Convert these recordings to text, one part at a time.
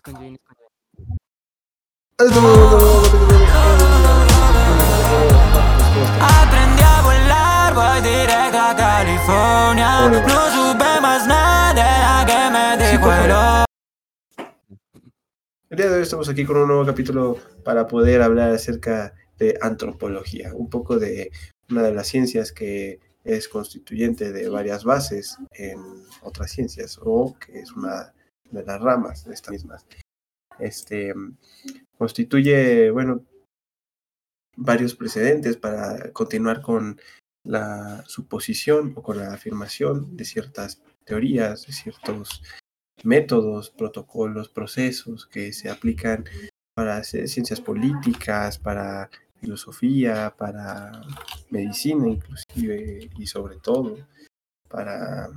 Es con Jane, es con Jane. Aprendí a volar, voy directo a California. Bueno. No supe más nada que me Sí, dijo por el favor. El día de hoy estamos aquí con un nuevo capítulo para poder hablar acerca de antropología, un poco de una de las ciencias que es constituyente de varias bases en otras ciencias o que es una de las ramas de estas mismas. Este constituye, bueno, varios precedentes para continuar con la suposición o con la afirmación de ciertas teorías, de ciertos métodos, protocolos, procesos que se aplican para ciencias políticas, para filosofía, para medicina inclusive y sobre todo para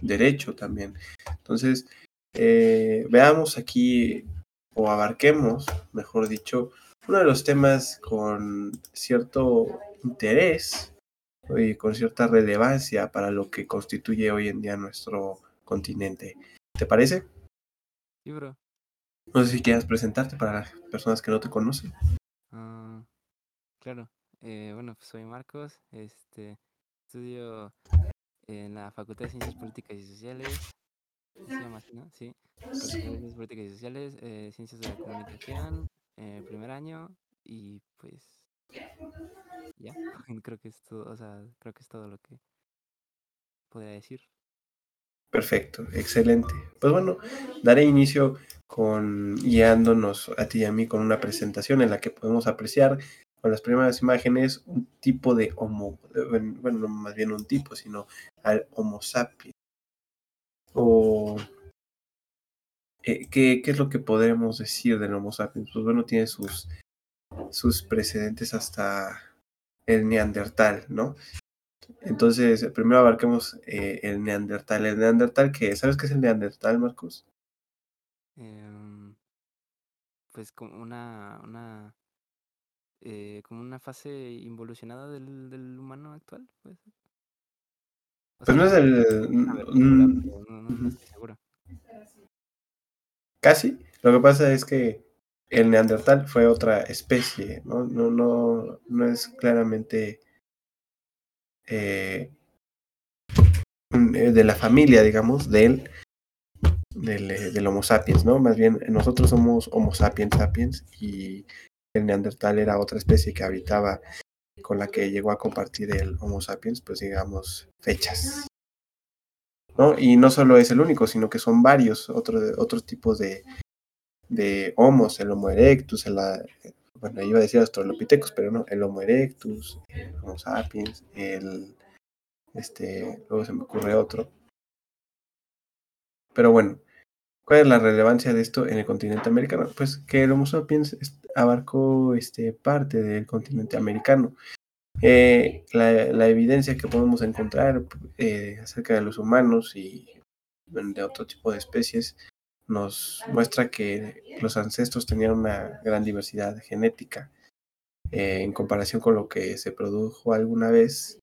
derecho también. Entonces, eh, veamos aquí o abarquemos, mejor dicho, uno de los temas con cierto interés y con cierta relevancia para lo que constituye hoy en día nuestro continente. ¿Te parece? Sí, bro. No sé si quieras presentarte para las personas que no te conocen. Ah, claro. Eh, bueno, pues soy Marcos. Este, estudio en la Facultad de Ciencias Políticas y Sociales. ¿Sí Se llama así, ¿no? Sí. Ciencias Políticas y Sociales, eh, Ciencias de la Comunicación, eh, primer año y pues ya. Creo que es todo, o sea, creo que es todo lo que podría decir. Perfecto, excelente. Pues bueno, daré inicio con guiándonos a ti y a mí con una presentación en la que podemos apreciar con las primeras imágenes un tipo de homo, eh, bueno, no más bien un tipo, sino al Homo sapiens. O eh, ¿qué, ¿qué, es lo que podremos decir del Homo sapiens? Pues bueno, tiene sus, sus precedentes hasta el Neandertal, ¿no? Entonces, primero abarquemos eh, el Neandertal. El Neandertal, ¿qué? ¿Sabes qué es el Neandertal, Marcos? Eh, pues como una, una eh, como una fase involucionada del, del humano actual, pues. O Pues no es el. mm, no, no- estoy seguro. Casi. Lo que pasa es que el Neandertal fue otra especie, ¿no? No, no, no es claramente eh, eh, de la familia, digamos, del, del, eh, del Homo sapiens, ¿no? Más bien, nosotros somos Homo sapiens sapiens y el Neandertal era otra especie que habitaba con la que llegó a compartir el Homo sapiens, pues digamos, fechas. ¿no? Y no solo es el único, sino que son varios otros otros tipos de, de homos, el Homo erectus, el, a- bueno, iba a decir Australopithecus, pero no, el Homo erectus, el Homo sapiens, el, este, luego se me ocurre otro. Pero bueno, ¿cuál es la relevancia de esto en el continente americano? Pues que el Homo sapiens abarcó este, parte del continente americano. Eh, la, la evidencia que podemos encontrar eh, acerca de los humanos y de otro tipo de especies nos muestra que los ancestros tenían una gran diversidad genética eh, en comparación con lo que se produjo alguna vez,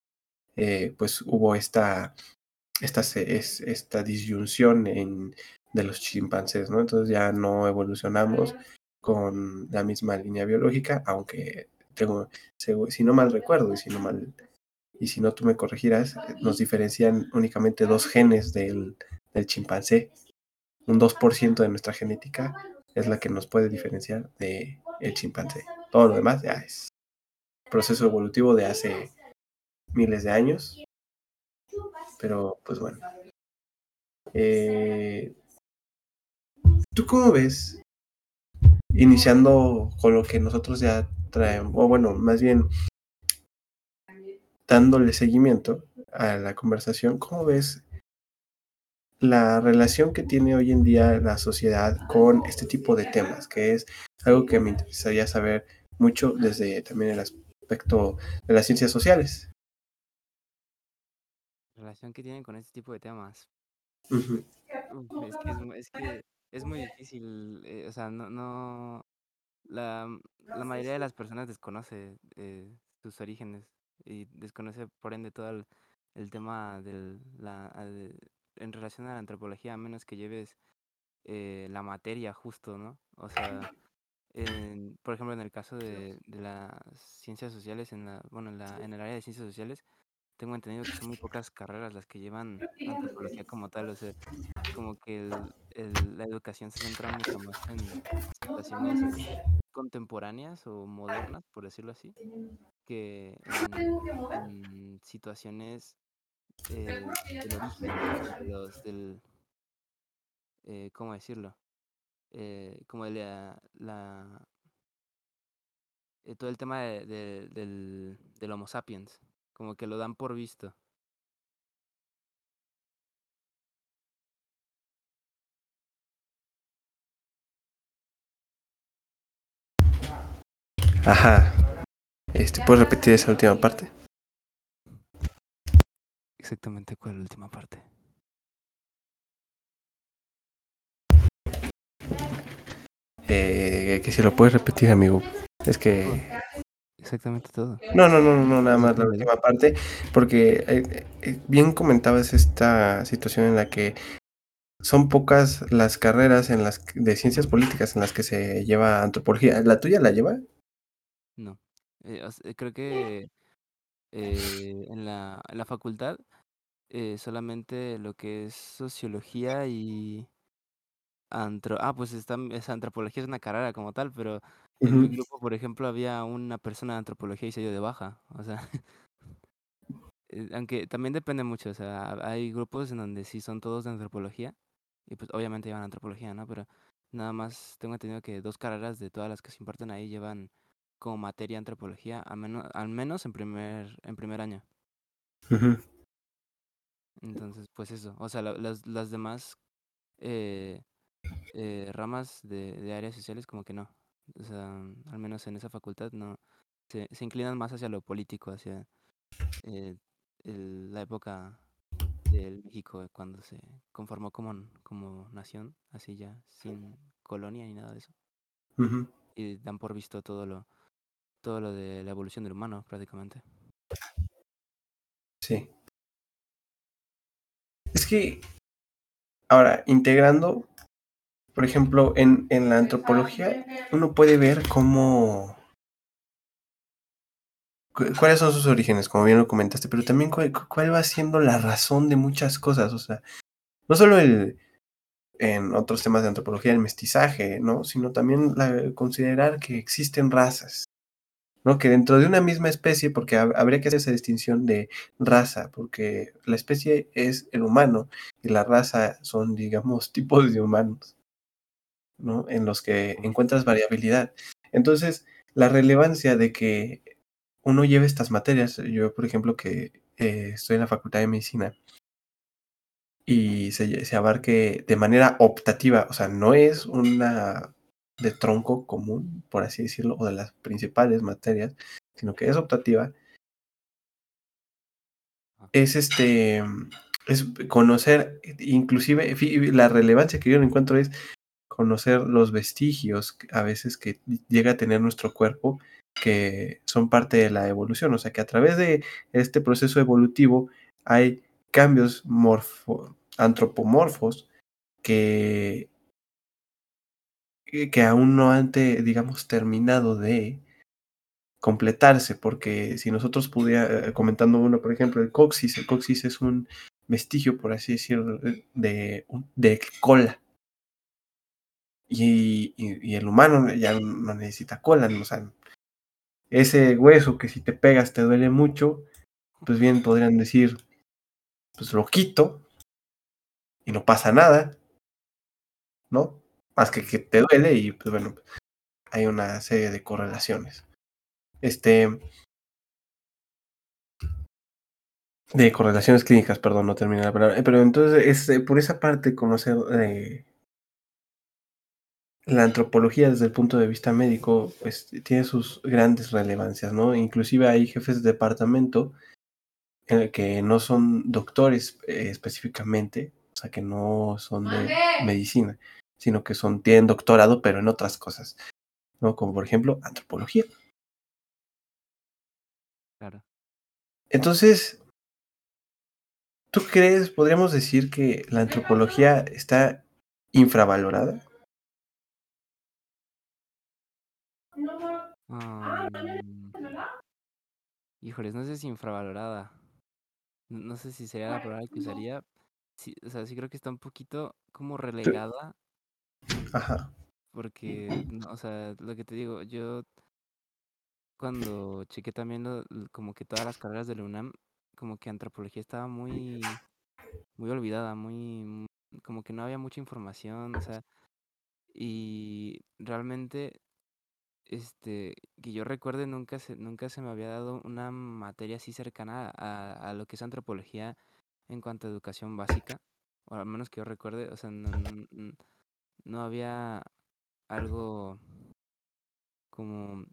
eh, pues hubo esta, esta, esta disyunción en, de los chimpancés, ¿no? Entonces ya no evolucionamos con la misma línea biológica, aunque tengo, si no mal recuerdo y si no mal y si no tú me corregirás, nos diferencian únicamente dos genes del, del chimpancé. Un 2% de nuestra genética es la que nos puede diferenciar de el chimpancé. Todo lo demás ya es proceso evolutivo de hace miles de años. Pero pues bueno. Eh, ¿Tú cómo ves? Iniciando con lo que nosotros ya traemos, o bueno, más bien dándole seguimiento a la conversación, ¿cómo ves la relación que tiene hoy en día la sociedad con este tipo de temas? Que es algo que me interesaría saber mucho desde también el aspecto de las ciencias sociales. Relación que tienen con este tipo de temas. Uf, es que es, mu- es que es muy difícil, eh, o sea, no, no, la, la mayoría de las personas desconoce eh, sus orígenes y desconoce por ende todo el, el tema del, la, a de- en relación a la antropología, a menos que lleves eh, la materia justo, ¿no? O sea, en- por ejemplo, en el caso de, de las ciencias sociales, en la, bueno, en, la, en el área de ciencias sociales, tengo entendido que son muy pocas carreras las que llevan antropología como tal, o sea, como que el- el- la educación se centra mucho más en situaciones contemporáneas o modernas, por decirlo así, que en, en situaciones eh, del origen, ¿no? De los, del, eh, ¿cómo decirlo? Eh, como de la, la- eh, todo el tema de- de- del, del Homo sapiens, como que lo dan por visto. Ajá. Este, ¿puedes repetir esa última parte? Exactamente, ¿cuál es la última parte? Eh, que si lo puedes repetir, amigo. Es que Exactamente todo. No, no, no, no, no, nada más la última parte, porque eh, eh, bien comentabas esta situación en la que son pocas las carreras en las que- de ciencias políticas en las que se lleva antropología. ¿La tuya la lleva? No. Eh, creo que eh, en la, en la facultad eh, solamente lo que es sociología y antro... Ah, pues está, esa antropología es una carrera como tal, pero en mi grupo, por ejemplo, había una persona de antropología y se dio de baja. O sea, eh, aunque también depende mucho, o sea, hay grupos en donde sí son todos de antropología y pues obviamente llevan antropología, ¿no? Pero nada más tengo entendido que dos carreras de todas las que se imparten ahí llevan como materia antropología, al menos, al menos en primer, en primer año. Entonces, pues eso, o sea, la- las, las demás eh, eh, ramas de, de áreas sociales como que no. O sea, al menos en esa facultad no. Se, se inclinan más hacia lo político, hacia eh, el- la época del México cuando se conformó como, como nación, así ya, sin colonia ni nada de eso. Y dan por visto todo lo, todo lo de la evolución del humano, prácticamente. Sí. Es que, ahora, integrando, por ejemplo, en, en la antropología, uno puede ver cómo... cu- cuáles son sus orígenes, como bien lo comentaste, pero también cuál, cuál va siendo la razón de muchas cosas, o sea, no solo el, en otros temas de antropología, el mestizaje, ¿no? Sino también considerar que existen razas, ¿no? Que dentro de una misma especie, porque hab- habría que hacer esa distinción de raza, porque la especie es el humano y la raza son, digamos, tipos de humanos, ¿no? En los que encuentras variabilidad. Entonces, la relevancia de que uno lleve estas materias, yo, por ejemplo, que eh, estoy en la Facultad de Medicina, y se, se abarque de manera optativa, o sea, no es una de tronco común, por así decirlo, o de las principales materias, sino que es optativa, es este, es conocer, inclusive, la relevancia que yo encuentro es conocer los vestigios a veces que llega a tener nuestro cuerpo que son parte de la evolución, o sea que a través de este proceso evolutivo hay cambios morfo, antropomorfos que, que aún no han, digamos, terminado de completarse, porque si nosotros pudiera, comentando uno, por ejemplo, el coxis, el coxis es un vestigio, por así decirlo, de, de cola. Y, el humano ya no necesita cola, ¿no? o sea, ese hueso que si te pegas te duele mucho, pues bien podrían decir, pues lo quito y no pasa nada, ¿no? Más que que te duele y pues bueno, hay una serie de correlaciones. Este. De correlaciones clínicas, perdón, no terminé la palabra. Pero entonces, es, eh, por esa parte, conocer eh, la antropología desde el punto de vista médico, pues tiene sus grandes relevancias, ¿no? Inclusive hay jefes de departamento eh, que no son doctores eh, específicamente, o sea, que no son de medicina, sino que son, tienen doctorado, pero en otras cosas, ¿no? Como por ejemplo, antropología. Claro. Entonces, ¿tú crees, podríamos decir que la antropología está infravalorada? Um, híjoles, no sé si infravalorada. No, no sé si sería la palabra que usaría. Sí, o sea, sí creo que está un poquito como relegada Ajá. porque, no, o sea, lo que te digo, yo cuando chequé también lo- como que todas las carreras de la UNAM, como que antropología estaba muy, muy olvidada, muy, mu- como que no había mucha información, o sea, y realmente, este, que yo recuerde, nunca se, nunca se me había dado una materia así cercana a, a lo que es antropología en cuanto a educación básica, o al menos que yo recuerde, o sea, no, no, no había algo como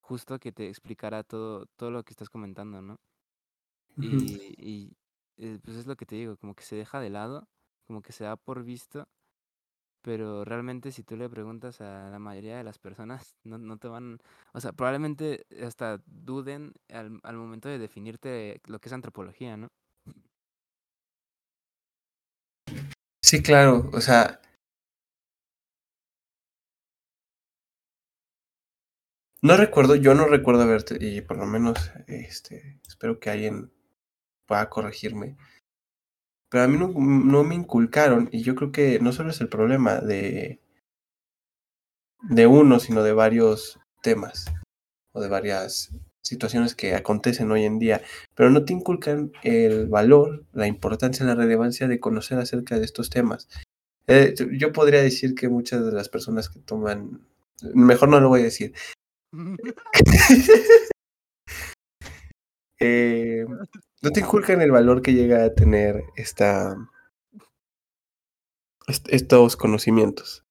justo que te explicara todo, todo lo que estás comentando, ¿no? Y, y eh, pues es lo que te digo, como que se deja de lado, como que se da por visto, pero realmente si tú le preguntas a la mayoría de las personas, no, no te van, o sea, probablemente hasta duden al, al momento de definirte lo que es antropología, ¿no? Sí, claro, o sea, no recuerdo, yo no recuerdo haberte, y por lo menos, este, espero que alguien pueda corregirme, pero a mí no, no me inculcaron, y yo creo que no solo es el problema de, de uno, sino de varios temas, o de varias situaciones que acontecen hoy en día, pero no te inculcan el valor, la importancia, la relevancia de conocer acerca de estos temas. Eh, yo podría decir que muchas de las personas que toman, mejor no lo voy a decir, eh, no te inculcan el valor que llega a tener esta, est- estos conocimientos.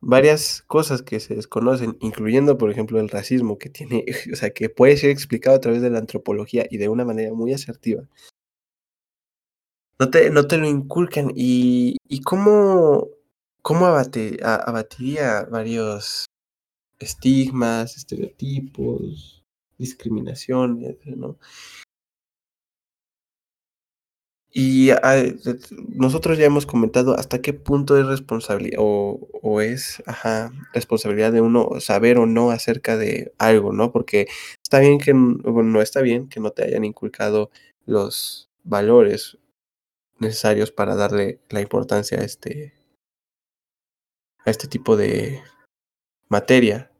Varias cosas que se desconocen, incluyendo, por ejemplo, el racismo, que tiene, o sea, que puede ser explicado a través de la antropología y de una manera muy asertiva. No te, no te lo inculcan. ¿Y, y cómo, cómo abate- abatiría varios estigmas, estereotipos, discriminaciones, ¿no? Y nosotros ya hemos comentado hasta qué punto es responsabilidad o, o es ajá, responsabilidad de uno saber o no acerca de algo, ¿no? Porque está bien que, bueno, no está bien que no te hayan inculcado los valores necesarios para darle la importancia a este, a este tipo de materia,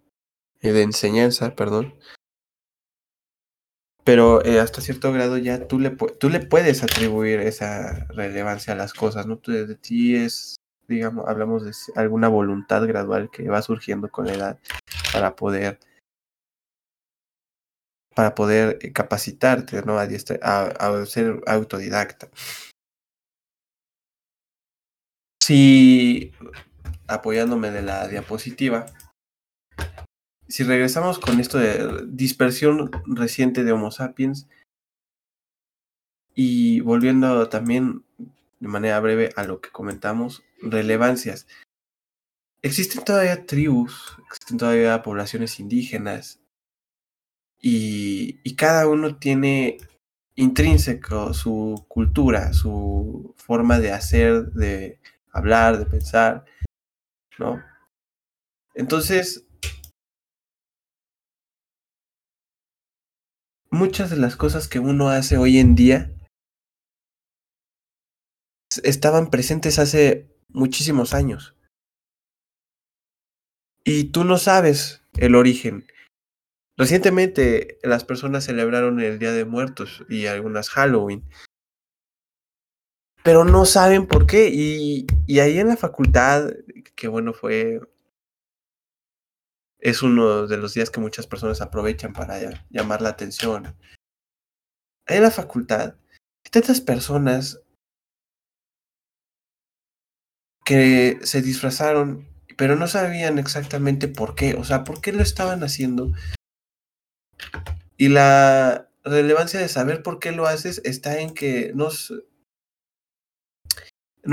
eh, de enseñanza, perdón. Pero eh, hasta cierto grado ya tú le, tú le puedes atribuir esa relevancia a las cosas, ¿no? Tú de, ti es, digamos, hablamos de alguna voluntad gradual que va surgiendo con la edad para poder, para poder eh, capacitarte, ¿no? A, a ser autodidacta. Si, apoyándome de la diapositiva, si regresamos con esto de dispersión reciente de Homo sapiens y volviendo también de manera breve a lo que comentamos, relevancias. Existen todavía tribus, existen todavía poblaciones indígenas y, cada uno tiene intrínseco su cultura, su forma de hacer, de hablar, de pensar, ¿no? Entonces, muchas de las cosas que uno hace hoy en día estaban presentes hace muchísimos años. Y tú no sabes el origen. Recientemente las personas celebraron el Día de Muertos y algunas Halloween. Pero no saben por qué. Y, y ahí en la facultad, que bueno, fue. Es uno de los días que muchas personas aprovechan para llamar la atención. En la facultad, tantas personas que se disfrazaron, pero no sabían exactamente por qué. O sea, por qué lo estaban haciendo. Y la relevancia de saber por qué lo haces está en que no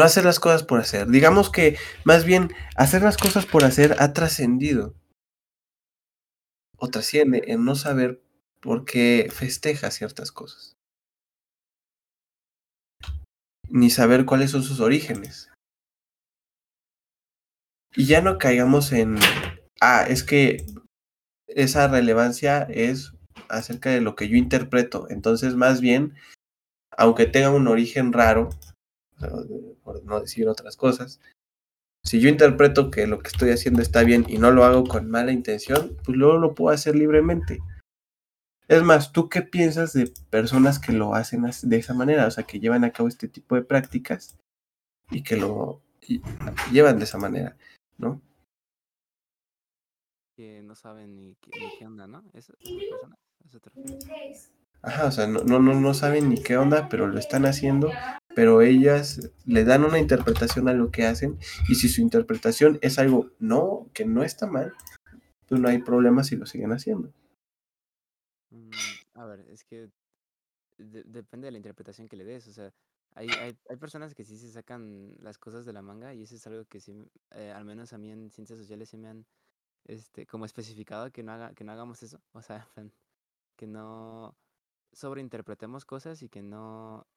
hacer las cosas por hacer. Digamos que más bien hacer las cosas por hacer ha trascendido o trasciende en no saber por qué festeja ciertas cosas. Ni saber cuáles son sus orígenes. y ya no caigamos en, ah, es que esa relevancia es acerca de lo que yo interpreto. Entonces, más bien, aunque tenga un origen raro, por no decir otras cosas, si yo interpreto que lo que estoy haciendo está bien y no lo hago con mala intención, pues luego lo puedo hacer libremente. Es más, ¿tú qué piensas de personas que lo hacen de esa manera? O sea, que llevan a cabo este tipo de prácticas y que lo llevan de esa manera, ¿no? Que no saben ni qué, onda, ¿no? ¿Eso, ¿Eso te refieres? Ajá, o sea, no, no, no saben ni qué onda, pero lo están haciendo, pero ellas le dan una interpretación a lo que hacen, y si su interpretación es algo no, que no está mal, pues no hay problema si lo siguen haciendo. Mm, a ver, es que depende de la interpretación que le des, o sea, hay, hay, personas que sí se sacan las cosas de la manga y eso es algo que sí, eh, al menos a mí en ciencias sociales se me han, este, como especificado que no haga, que no hagamos eso, o sea, que no sobreinterpretemos cosas y que no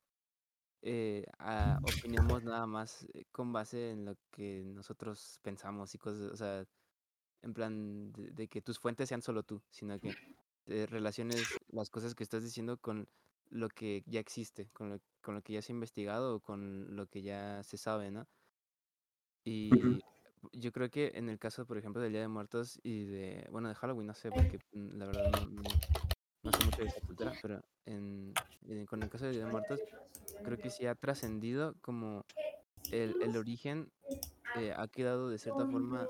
eh, ah, opinemos nada más eh, con base en lo que nosotros pensamos y cosas, o sea, en plan de, que tus fuentes sean solo tú, sino que relaciones las cosas que estás diciendo con lo que ya existe, con lo, con lo que ya se ha investigado o con lo que ya se sabe, ¿no? Y yo creo que en el caso, por ejemplo, del Día de Muertos y de, bueno, de Halloween, no sé, porque mm, la verdad no, no sé mucho de esa cultura, pero en, con el caso de Día Muertos, creo que sí ha trascendido como el, el origen eh, ha quedado de cierta forma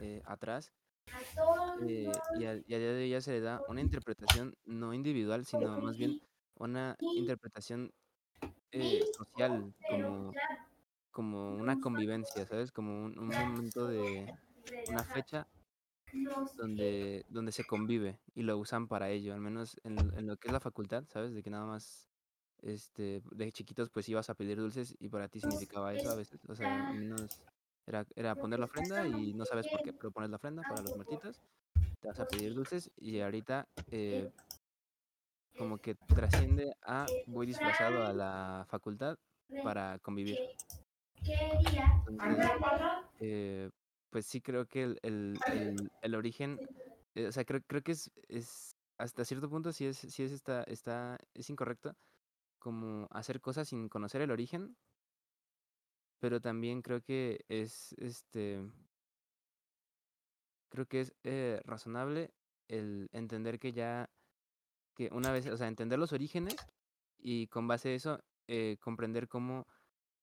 eh, atrás eh, y, a, día de hoy ya se le da una interpretación no individual, sino más bien una interpretación social, como, como una convivencia, ¿sabes? Como un momento de una fecha donde, donde se convive y lo usan para ello, al menos en, en, lo que es la facultad, ¿sabes? De que nada más este, de chiquitos pues ibas a pedir dulces y para ti significaba eso a veces, o sea, al menos era, era poner la ofrenda y no sabes por qué, pero pones la ofrenda para los muertitos, te vas a pedir dulces y ahorita eh, como que trasciende a voy disfrazado a la facultad para convivir. Entonces, eh, pues sí creo que el, el, el, el origen, eh, o sea, creo, creo que es, es, hasta cierto punto sí es, sí es, está, está, es incorrecto como hacer cosas sin conocer el origen, pero también creo que es, este, creo que es eh, razonable el entender que ya, que una vez, o sea, entender los orígenes y con base a eso eh, comprender cómo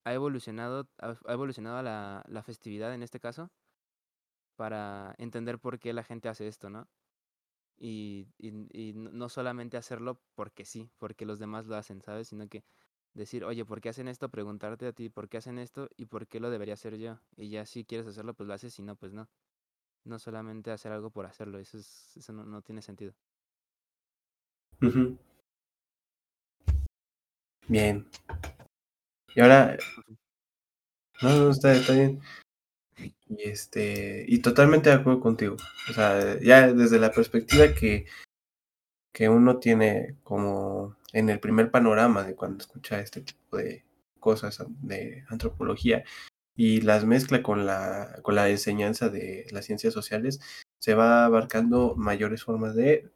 ha evolucionado, ha evolucionado la, la festividad en este caso para entender por qué la gente hace esto, ¿no? Y, y, no solamente hacerlo porque sí, porque los demás lo hacen, ¿sabes? Sino que decir, oye, ¿por qué hacen esto? Preguntarte a ti, ¿por qué hacen esto? Y por qué lo debería hacer yo. Y ya si quieres hacerlo, pues lo haces, si no, pues no. No solamente hacer algo por hacerlo, eso, es, eso no, no tiene sentido. Bien. Y ahora... No, no, está, está bien. Y este, y totalmente de acuerdo contigo. O sea, ya desde la perspectiva que, que uno tiene como en el primer panorama de cuando escucha este tipo de cosas de antropología y las mezcla con la, con la enseñanza de las ciencias sociales, se va abarcando mayores formas de,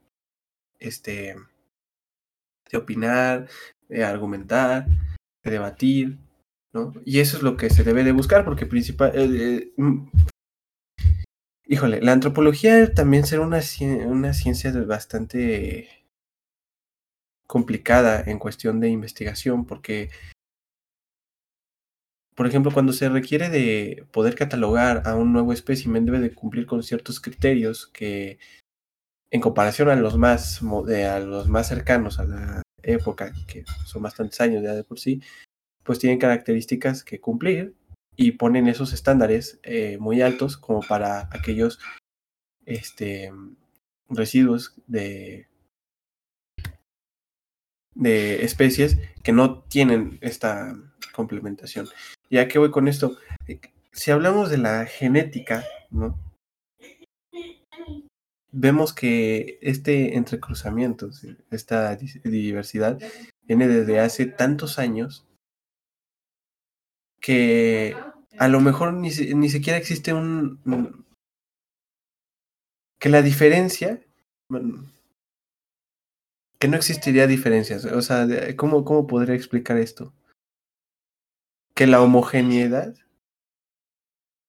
este, de opinar, de argumentar, de debatir, y eso es lo que se debe de buscar, porque principal... Eh, eh, mm, híjole, la antropología también será una, una ciencia bastante complicada en cuestión de investigación, porque, por ejemplo, cuando se requiere de poder catalogar a un nuevo espécimen, debe de cumplir con ciertos criterios que, en comparación a los más, a los más cercanos a la época, que son bastantes años ya de por sí, pues tienen características que cumplir y ponen esos estándares eh, muy altos como para aquellos este, residuos de, de especies que no tienen esta complementación. Ya que voy con esto, eh, si hablamos de la genética, ¿no? vemos que este entrecruzamiento, esta diversidad, viene desde hace tantos años que a lo mejor ni, ni siquiera existe un... que la diferencia... bueno, que no existiría diferencias. O sea, ¿cómo, ¿cómo podría explicar esto? Que la homogeneidad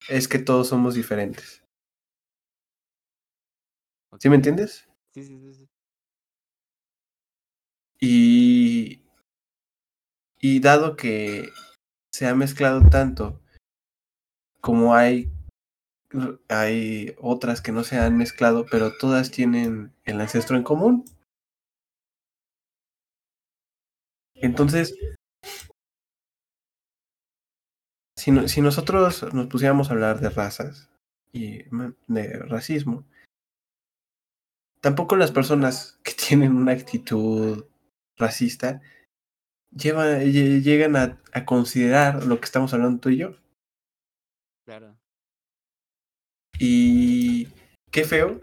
es que todos somos diferentes. ¿Sí me entiendes? Sí, sí, sí. Y, y dado que se ha mezclado tanto como hay, hay otras que no se han mezclado, pero todas tienen el ancestro en común. Entonces, si, si nosotros nos pusiéramos a hablar de razas y de racismo, tampoco las personas que tienen una actitud racista llevan, lle- llegan a, a considerar lo que estamos hablando tú y yo. Claro. Y qué feo,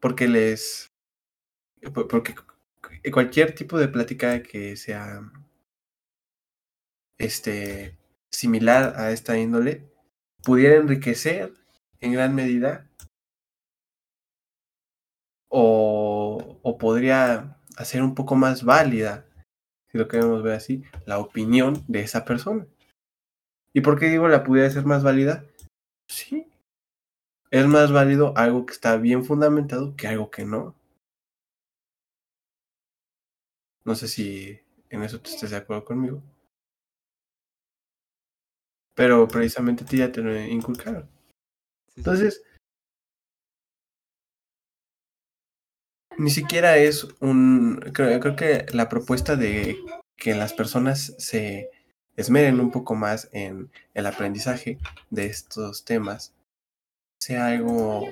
porque les... por- Porque cualquier tipo de plática que sea este similar a esta índole pudiera enriquecer en gran medida o, o podría hacer un poco más válida, si lo queremos ver así, la opinión de esa persona. ¿Y por qué digo la pudiera ser más válida? Sí, es más válido algo que está bien fundamentado que algo que no. No sé si en eso tú estés de acuerdo conmigo. Pero precisamente a ti ya te lo inculcaron. Entonces, ni siquiera es un... Creo, creo que la propuesta de que las personas se esmeren un poco más en el aprendizaje de estos temas sea algo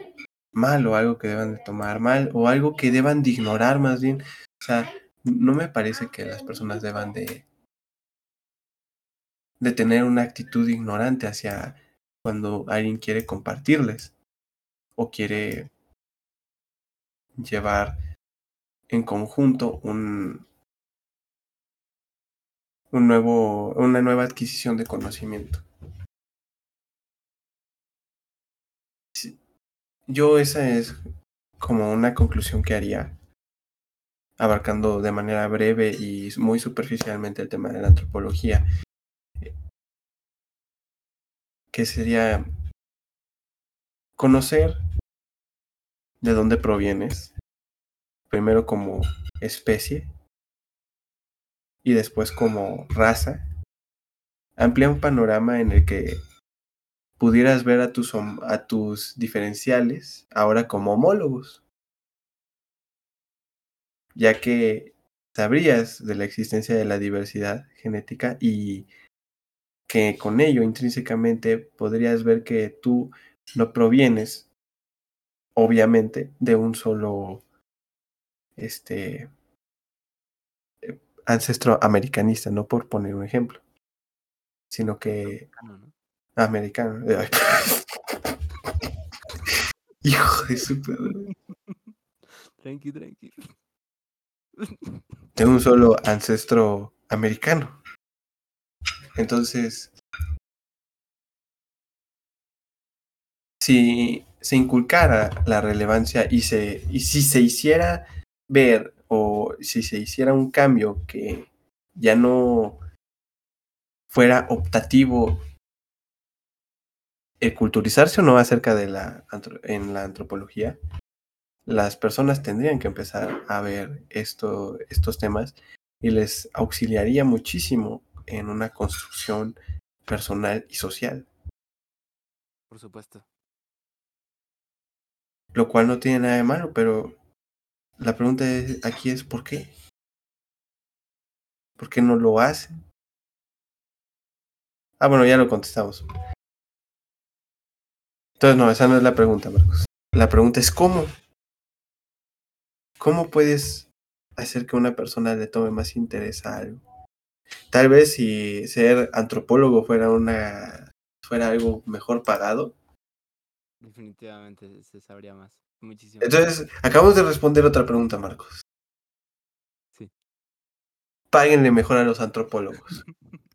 malo, algo que deban de tomar mal o algo que deban de ignorar más bien. O sea, no me parece que las personas deban de, de tener una actitud ignorante hacia cuando alguien quiere compartirles o quiere llevar en conjunto un, un nuevo, una nueva adquisición de conocimiento. Yo esa es como una conclusión que haría, abarcando de manera breve y muy superficialmente el tema de la antropología, que sería conocer de dónde provienes, primero como especie. Y después como raza, amplía un panorama en el que pudieras ver a tus, a tus diferenciales ahora como homólogos, ya que sabrías de la existencia de la diversidad genética y que con ello intrínsecamente podrías ver que tú no provienes, obviamente, de un solo este eh, ancestro americanista, no por poner un ejemplo, sino que Americano, ¿no? americano. Ay, Hijo de su madre. Tranqui, tranqui. de un solo ancestro americano. Entonces, si se inculcara la relevancia y, se, y si se hiciera ver o si se hiciera un cambio que ya no fuera optativo el culturizarse o no acerca de la en la antropología, las personas tendrían que empezar a ver esto, estos temas y les auxiliaría muchísimo en una construcción personal y social, Por supuesto. Lo cual no tiene nada de malo, pero la pregunta es- aquí es ¿por qué? ¿Por qué no lo hacen? Ah, bueno, ya lo contestamos. Entonces, no, esa no es la pregunta, Marcos. La pregunta es ¿cómo? ¿Cómo puedes hacer que una persona le tome más interés a algo? Tal vez si ser antropólogo fuera una fuera algo mejor pagado. Definitivamente se sabría más. Muchísimo. Entonces, acabamos de responder otra pregunta, Marcos. Sí. Páguenle mejor a los antropólogos.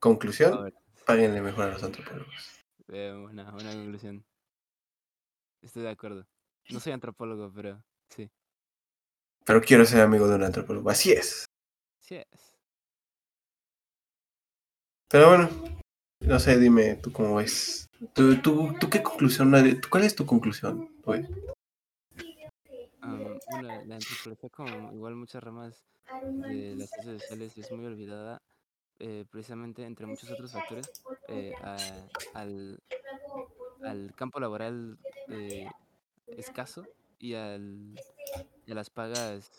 Conclusión, Páguenle mejor a los antropólogos. Eh, buena, buena conclusión. Estoy de acuerdo. No soy antropólogo, pero sí. Pero quiero ser amigo de un antropólogo. Así es. Sí es. Pero bueno, no sé, dime tú cómo ves. ¿Tú, tú, tú qué conclusión? ¿Cuál es tu conclusión? Am, bueno, la antropología, como igual muchas ramas de las ciencias sociales, es muy olvidada, eh, precisamente entre muchos otros factores, eh, al, al campo laboral eh, escaso y, al, a las pagas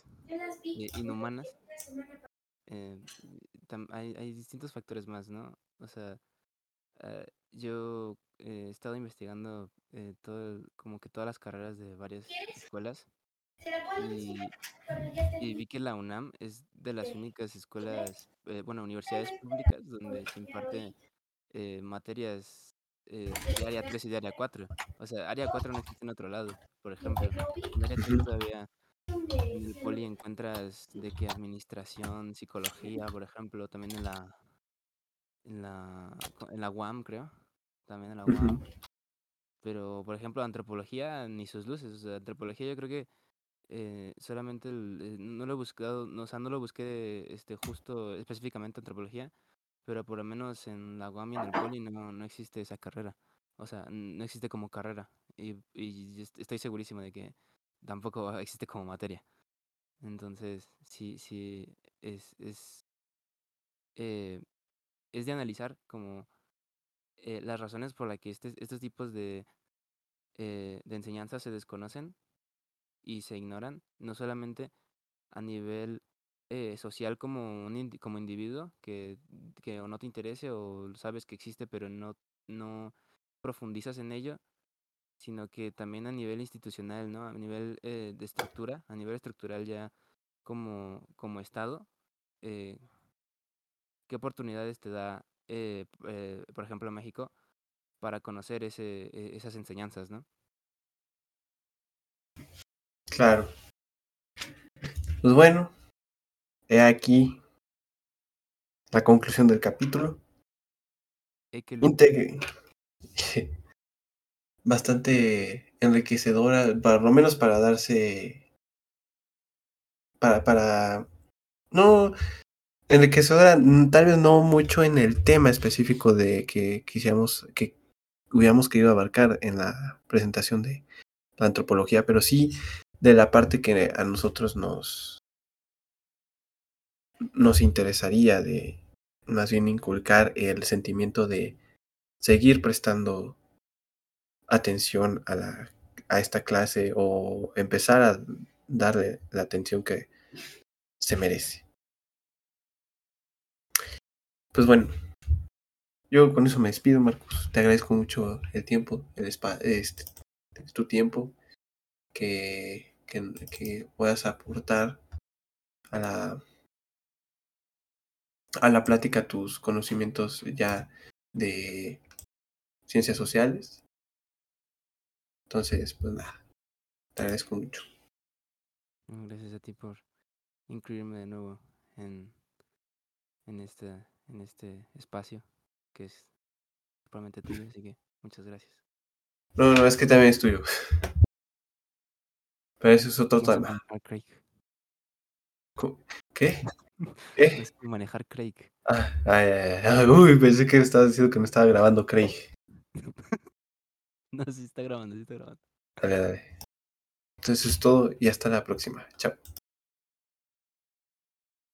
eh, inhumanas. hay, hay distintos factores más, ¿no? O sea, eh, yo eh, he estado investigando eh, todo, el- como que todas las carreras de varias escuelas y, y vi que la UNAM es de las únicas escuelas, eh, bueno, universidades públicas donde se imparte eh, materias eh, de área 3 y de área 4. O sea, área 4 no existe en otro lado, por ejemplo. En área 3 Ujú. todavía en el poli encuentras de que administración, psicología, por ejemplo, también en la en la en la UAM, creo, también en la UAM. Pero, por ejemplo, antropología ni sus luces. O sea, antropología yo creo que eh, solamente el- eh, no lo he buscado, no, o sea, no lo busqué este justo específicamente antropología, pero por lo menos en la UAM y en el Poli no, no existe esa carrera. O sea, no existe como carrera. Y, y est- estoy segurísimo de que tampoco existe como materia. Entonces, sí, sí, es, es, eh, es de analizar como eh, las razones por las que este- estos tipos de, eh, de enseñanzas se desconocen y se ignoran, no solamente a nivel eh, social como un como individuo que, que o no te interese o sabes que existe pero no, no profundizas en ello, sino que también a nivel institucional, ¿no? A nivel eh, de estructura, a nivel estructural ya como, como Estado, eh, ¿qué oportunidades te da, eh, eh, por ejemplo, México, para conocer ese, e- esas enseñanzas, ¿no? Claro. Pues bueno, he aquí la conclusión del capítulo. Bastante enriquecedora, para lo menos para darse. Para, para. No. Enriquecedora, mm, tal vez no mucho en el tema específico de que quisiéramos, que hubiéramos querido abarcar en la presentación de la antropología, pero sí de la parte que a nosotros nos, nos interesaría de más bien inculcar el sentimiento de seguir prestando atención a, la, a esta clase o empezar a darle la atención que se merece. Pues bueno, yo con eso me despido, Marcos. Te agradezco mucho el tiempo, el este, tu tiempo que, que, que puedas aportar a la, a la plática tus conocimientos ya de ciencias sociales. Entonces, pues nada, te agradezco mucho. Gracias a ti por incluirme de nuevo en, en, este, en este espacio que es probablemente tuyo, así que muchas gracias. No, no, es que también es tuyo. Pero eso es otro tema. manejar Craig. ¿Qué? ¿Qué? manejar Craig. Ah, ay, ay, ay, uy, pensé que estabas diciendo que no estaba grabando Craig. No, sí está grabando, sí está grabando. Dale, dale. Entonces eso es todo y hasta la próxima. Chao.